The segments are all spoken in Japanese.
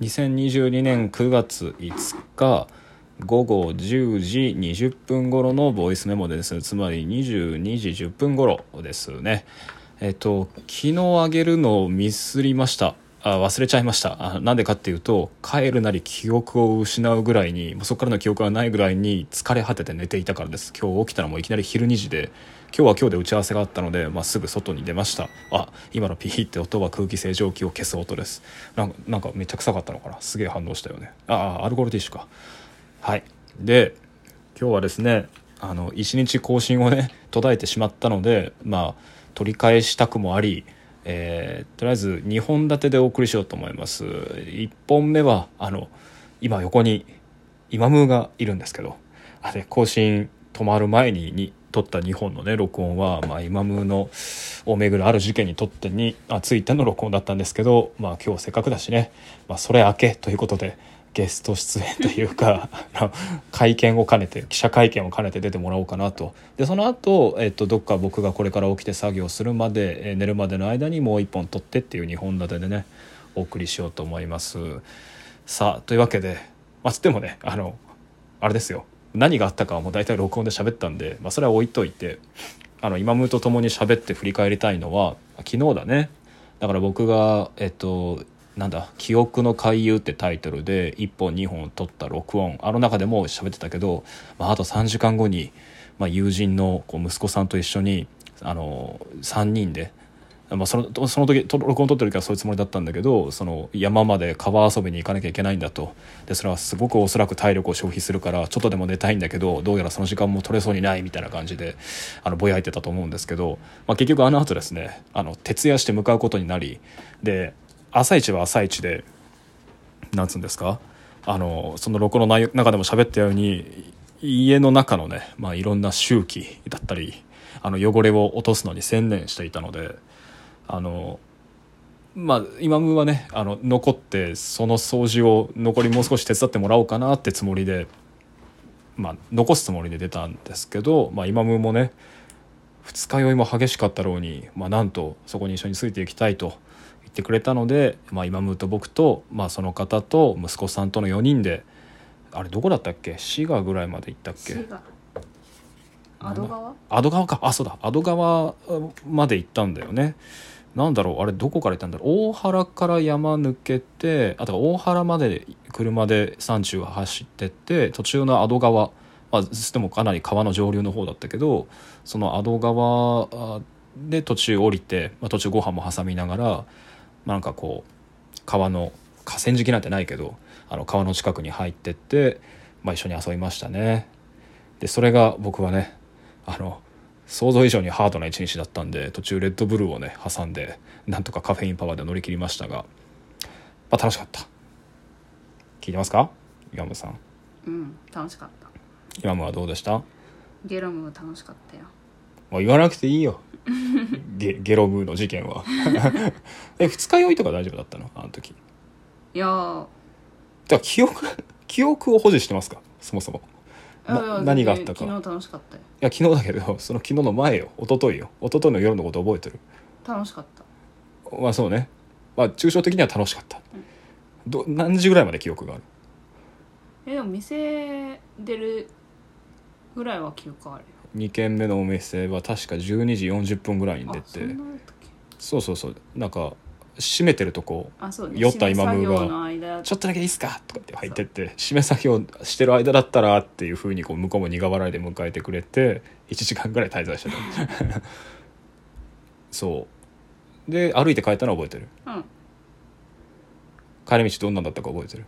2022年9月5日午後10時20分頃のボイスメモです。つまり22時10分頃ですね。えっと昨日あげるのをミスりました。あ忘れちゃいました。あなんでかっていうと帰るなり記憶を失うぐらいにもうそこからの記憶がないぐらいに疲れ果てて寝ていたからです。今日起きたらもういきなり昼2時で今日は今日で打ち合わせがあったので、まあ、すぐ外に出ました。あ今のピーって音は空気清浄機を消す音です。なんかめっちゃ臭かったのかな。すげえ反応したよね。ああアルコールティッシュか。はい。で今日はですねあの一日更新をね途絶えてしまったのでまあ取り返したくもありえー、とりあえず2本立てでお送りしようと思います。1本目はあの今横に今ムーがいるんですけどあれ更新止まる前にに撮った2本のね録音は、まあ、今ムーのを巡るある事件にとってにあついての録音だったんですけど、まあ、今日せっかくだしね、まあ、それ明けということでゲスト出演というか会見を兼ねて記者会見を兼ねて出てもらおうかなと。でその後、えっとどっか僕がこれから起きて作業するまで、え寝るまでの間にもう一本撮ってっていう2本立てでねお送りしようと思います。さあというわけでまあつってもねあのあれですよ。何があったかはもう大体録音で喋ったんで、まあ、それは置いといてあの今ムーと共に喋って振り返りたいのは昨日だね。だから僕がえっとなんだ「記憶の回遊」ってタイトルで1本2本撮った録音。あの中でも喋ってたけど、まあ、あと3時間後に、まあ、友人のこう息子さんと一緒にあの3人で、まあ、そのその時録音撮ってる時はそういうつもりだったんだけどその山まで川遊びに行かなきゃいけないんだと。でそれはすごくおそらく体力を消費するからちょっとでも寝たいんだけどどうやらその時間も取れそうにないみたいな感じであのぼやいてたと思うんですけど、まあ、結局あの後ですねあの徹夜して向かうことになりで朝一は朝一でなんつうんですか？あのその録音の内容中でも喋ったように家の中のね、まあ、いろんな周期だったりあの汚れを落とすのに専念していたのであのまあ今ムはねあの残ってその掃除を残りもう少し手伝ってもらおうかなってつもりで、まあ、残すつもりで出たんですけど、まあ、今ムもね二日酔いも激しかったろうに、まあ、なんとそこに一緒についていきたいとってくれたので、まあ、今ムーと僕と、まあ、その方と息子さんとの4人であれどこだったっけ？滋賀ぐらいまで行ったっけ？アド川？アド川か。あそうだ。アド川まで行ったんだよね。なんだろう？あれどこから行ったんだろう？大原から山抜けてあとは大原まで車で山中を走ってって途中のアド川まあでもかなり川の上流の方だったけどそのアド川あで途中降りて、まあ、途中ご飯も挟みながら、まあ、なんかこう川の河川敷なんてないけどあの川の近くに入ってって、まあ、一緒に遊びましたね。でそれが僕はねあの想像以上にハードな一日だったんで途中レッドブルーをね挟んでなんとかカフェインパワーで乗り切りましたが、まあ、楽しかった。聞いてますか？岩村さん。うん楽しかった。今村はどうでした？ゲロム楽しかったよ。もう言わなくていいよ ゲゲロブーの事件は。え二日酔いとか大丈夫だったの？あの時。いやー。だから記憶 記憶を保持してますか？そもそも。何があったか。昨日楽しかったよ。いや昨日だけどその昨日の前よ。一昨日よ。一昨日の夜のこと覚えてる。楽しかった。まあそうね。まあ抽象的には楽しかった、ど何時ぐらいまで記憶がある？えでも店出るぐらいは記憶あるよ2軒目のお店は確か12時40分ぐらいに出てそうそうそうなんか閉めてるとこね酔った今ムーが締め作業の間「ちょっとだけいいっすか?」とかって入ってって締め作業してる間だったらっていうふうにこう向こうも苦笑いで迎えてくれて1時間ぐらい滞在してた。そう。で歩いて帰ったのは覚えてる？うん。帰り道どんなんだったか覚えてる？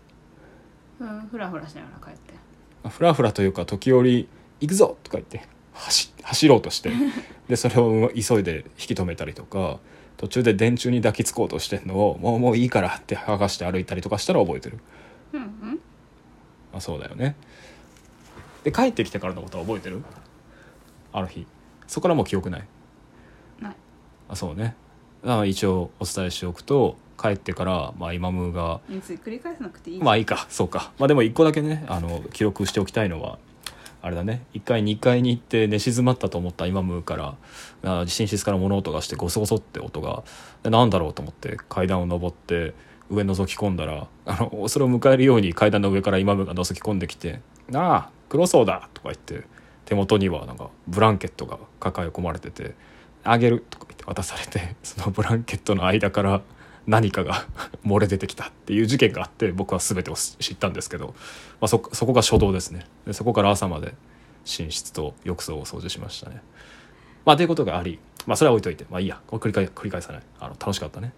うんふらふらしながら帰って。まあフラフラというか時折「行くぞ!」とか言って走走ろうとしてでそれを急いで引き止めたりとか途中で電柱に抱きつこうとしてんのを「もうもういいから」って剥がして歩いたりとかしたら覚えてる。うんうん。あそうだよね。で帰ってきてからのことは覚えてる？あの日。そこからもう記憶ない？ない。あそうね。あ一応お伝えしておくと帰ってから、まあ、イマムが別に繰り返さなくていいまあいいか。そうか。まあでも一個だけねあの記録しておきたいのはあれだね。1階2階に行って寝静まったと思ったイマムから。寝室から物音がしてゴソゴソって音が。でなんだろうと思って階段を上って上覗き込んだらあのそれを迎えるように階段の上からイマムが覗き込んできて「ああ黒そうだ」とか言って手元にはなんかブランケットが抱え込まれてて「あげる」とか言って渡されてそのブランケットの間から何かが 漏れ出てきたっていう事件があって僕は全てを知ったんですけど、まあ、そそこが初動ですね。でそこから朝まで寝室と浴槽を掃除しましたね。まあということがありまあそれは置いといてまあいいや。これ繰り返繰り返さない。あの楽しかったね。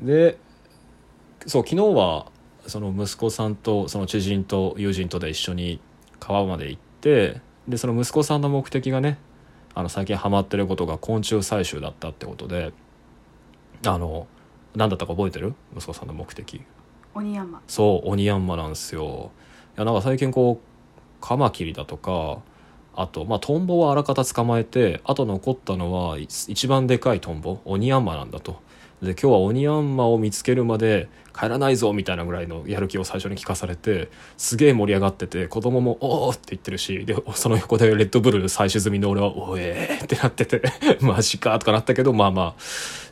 でそう昨日はその息子さんとその知人と友人とで一緒に川まで行ってでその息子さんの目的がねあの最近ハマってることが昆虫採集だったってことであの何だったか覚えてる？息子さんの目的鬼山そう鬼ヤンマなんですよいやなんか最近こうカマキリだとかあとまあトンボはあらかた捕まえてあと残ったのは一番でかいトンボ鬼ヤンマなんだとで今日は鬼ヤンマを見つけるまで帰らないぞみたいなぐらいのやる気を最初に聞かされてすげえ盛り上がってて子供も「おお!」って言ってるしでその横でレッドブル採取済みの俺は「おえー!」ってなってて「マジか」とかなったけどまあまあ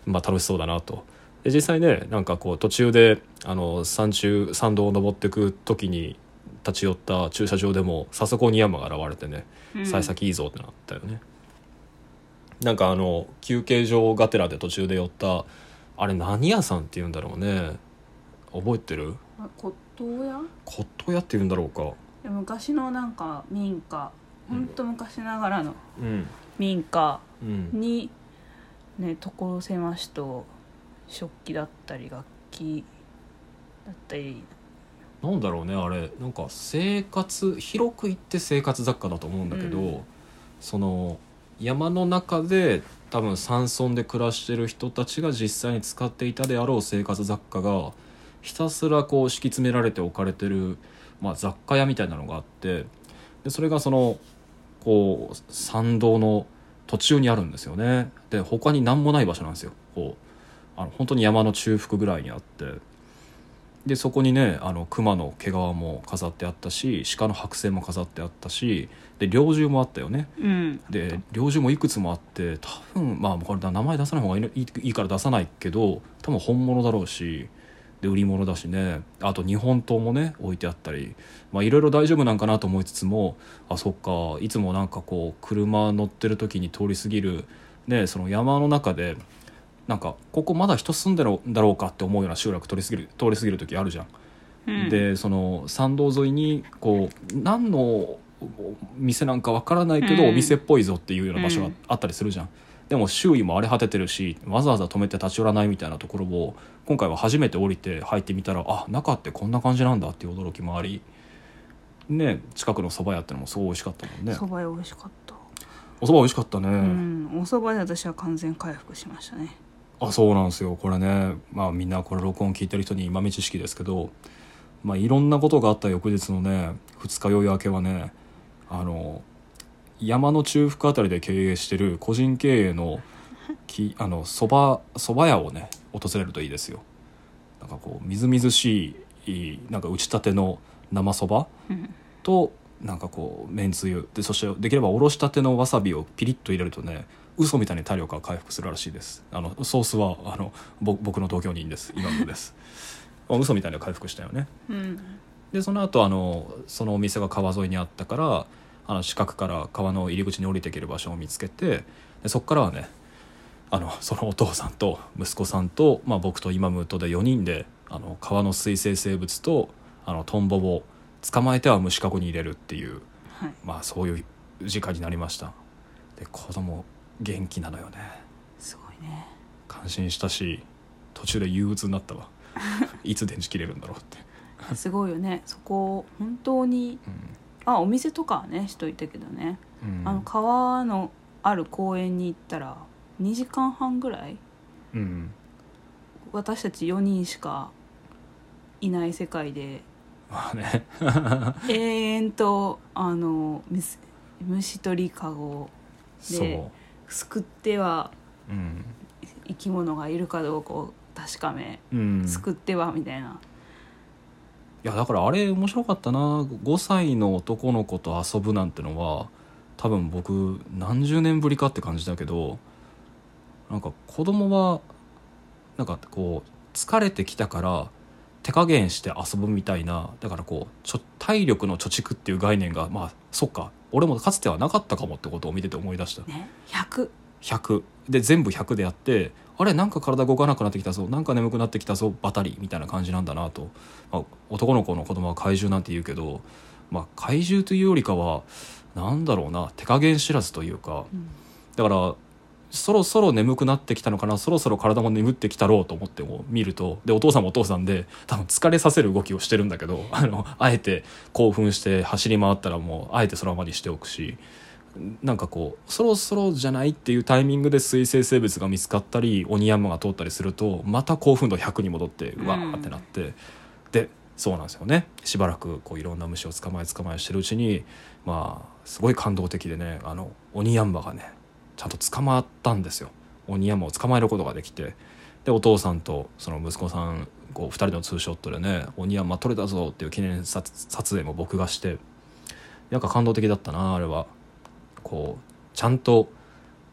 まあ楽しそうだなと。で実際ねなんかこう途中であの山中山道を登ってく時に立ち寄った駐車場でも早速鬼山が現れてねうん。幸先いいぞってなったよね、なんかあの休憩所がてらで途中で寄ったあれ何屋さんって言うんだろうね。覚えてる？あ骨董屋？骨董屋って言うんだろうか。で昔のなんか民家。ほんと昔ながらのうん。民家うん。にね所狭しと食器だったり楽器だったり。なんだろうねあれ。なんか生活広く言って生活雑貨だと思うんだけど、うん。その山の中で多分山村で暮らしてる人たちが実際に使っていたであろう生活雑貨がひたすらこう敷き詰められて置かれてる、まあ、雑貨屋みたいなのがあってでそれがそのこう参道の途中にあるんですよねで他に何もない場所なんですよこうあの本当に山の中腹ぐらいにあってでそこにねあの熊の毛皮も飾ってあったし鹿の剥製も飾ってあったしで猟銃もあったよね。うん。で猟銃もいくつもあって多分まあこれ名前出さない方がいいのいいいいから出さないけど多分本物だろうしで売り物だしね。あと日本刀もね置いてあったりまあいろいろ大丈夫なんかなと思いつつもあそっかいつもなんかこう車乗ってる時に通り過ぎるねその山の中でなんかここまだ人住んでるんだろうかって思うような集落通り過ぎる通り過ぎる時あるじゃん。うん。でその参道沿いにこう何の店なんかわからないけど、うん。お店っぽいぞっていうような場所がうん。あったりするじゃん、でも周囲も荒れ果ててるしわざわざ止めて立ち寄らないみたいなところを今回は初めて降りて入ってみたらあ中ってこんな感じなんだっていう驚きもありね近くの蕎麦屋ってのもすごい美味しかったもんね。蕎麦屋美味しかった。お蕎麦美味しかったね、うん。お蕎麦で私は完全回復しましたねあそうなんですよ。これねまあみんなこれ録音聞いてる人に豆知識ですけどまあいろんなことがあった翌日のね二日酔い明けはねあの山の中腹あたりで経営してる個人経営のきあのそばそば屋をね訪れるといいですよ。なんかこうみずみずしいなんか打ちたての生そばとなんかこうめんつゆ。でそしてできればおろしたてのわさびをピリッと入れるとね嘘みたいに体力が回復するらしいです。あのソースはあのぼ僕の同居人です。今のです。あ嘘みたいに回復したよね。うん。でその後あのそのお店が川沿いにあったからあの近くから川の入り口に降りていける場所を見つけてでそこからはねあのそのお父さんと息子さんと、まあ、僕と今ムーとで4人であの川の水生生物とあのトンボを捕まえては虫かごに入れるっていう、はい。まあ、そういう時間になりました。で子供元気なのよね。すごいね。感心したし途中で憂鬱になったわ。いつ電池切れるんだろうって、すごいよね。そこ本当にあお店とかはねしといたけどね、うん。うんあの川のある公園に行ったら2時間半ぐらいうん。私たち4人しかいない世界でまあね。永遠とあの虫虫取りかごですくっては生き物がいるかどうかを確かめ、うん。すくってはみたいな、いやだからあれ面白かったな。5歳の男の子と遊ぶなんてのは多分僕何十年ぶりかって感じだけどなんか子供はなんかこう疲れてきたから手加減して遊ぶみたいなだからこうちょ体力の貯蓄っていう概念がまあそっか俺もかつてはなかったかもってことを見てて思い出した。ね。100 100で全部100でやってあれなんか体動かなくなってきたぞなんか眠くなってきたぞバタリみたいな感じなんだなと、まあ、男の子の子供は怪獣なんて言うけど、まあ、怪獣というよりかはなんだろうな手加減知らずというか。うん。だからそろそろ眠くなってきたのかなそろそろ体も眠ってきたろうと思っても見るとでお父さんもお父さんで多分疲れさせる動きをしてるんだけど あのあえて興奮して走り回ったらもうあえてそのままにしておくしなんかこうそろそろじゃないっていうタイミングで水生生物が見つかったり鬼山が通ったりするとまた興奮度100に戻ってうわーってなって、でそうなんですよね。しばらくこういろんな虫を捕まえ捕まえしてるうちにまあすごい感動的でねあの鬼ヤンマがねちゃんと捕まったんですよ。鬼ヤンマを捕まえることができて。でお父さんとその息子さんこう2人のツーショットでね「鬼ヤンマ取れたぞ」っていう記念撮撮影も僕がして。なんか感動的だったなあれは。こうちゃんと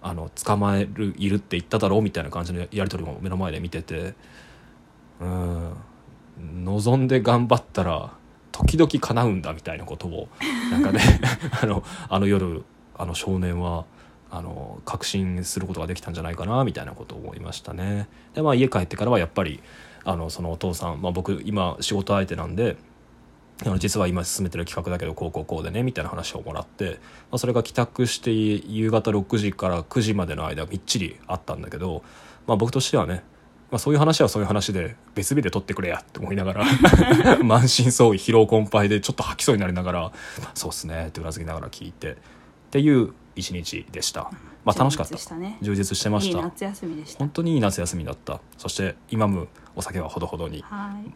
あの捕まえるいるって言っただろうみたいな感じのやり取りも目の前で見てて。うん。望んで頑張ったら時々叶うんだみたいなことをなんかね あのあの夜あの少年はあの確信することができたんじゃないかなみたいなことを思いましたね。でまあ家帰ってからはやっぱりあのそのお父さん、まあ、僕今仕事相手なんであの実は今進めてる企画だけどこうこうこうでねみたいな話をもらって、まあ、それが帰宅して夕方6時から9時までの間みっちりあったんだけど、まあ、僕としてはね、まあ、そういう話はそういう話で別日で撮ってくれやって思いながら 満身創痍疲労困憊でちょっと吐きそうになりながら「そうっすね」ってうなずきながら聞いてっていう一日でした、まあ、楽しかった。充実したね。充実してました。いい夏休みでした。本当にいい夏休みだった。そして今もお酒はほどほどに。はい